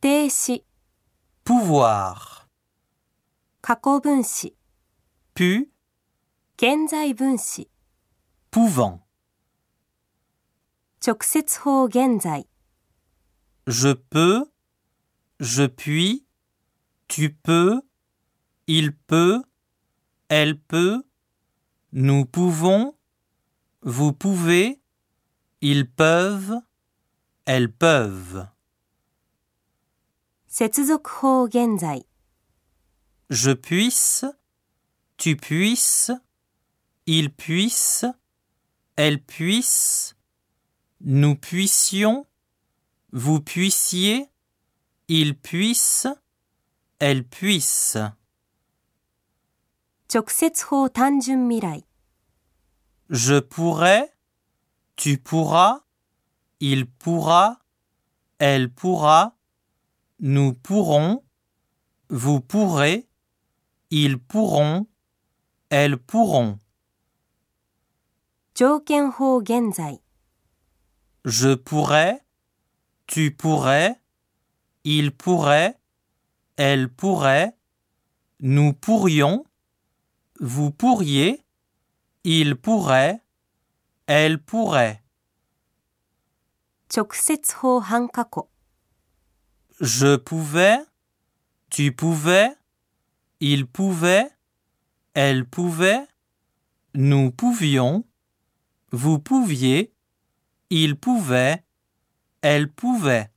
定词、 pouvoir, 过去分词、 pu, 现在分词、 pouvant. 直接法现在、 Je peux, je puis, tu peux, il peut, elle peut, nous pouvons, vous pouvez, ils peuvent, elles peuvent. 接続法现在、 Je puisse, tu puisses, il puisse, elle puisse, nous puissions, vous puissiez, il puisse, elle puisse. 直接法単纯未来、 Je pourrais, tu pourras, il pourra, elle pourra, nous pourrons, vous pourrez, ils pourront, elles pourront. 条件法现在、 Je pourrais, tu pourrais, il pourrait, elle pourrait, nous pourrions, vous pourriez, il pourrait, elle pourrait. 直接法半过去、 Je pouvais, tu pouvais, il pouvait, elle pouvait, nous pouvions, vous pouviez, il pouvait, elle pouvait.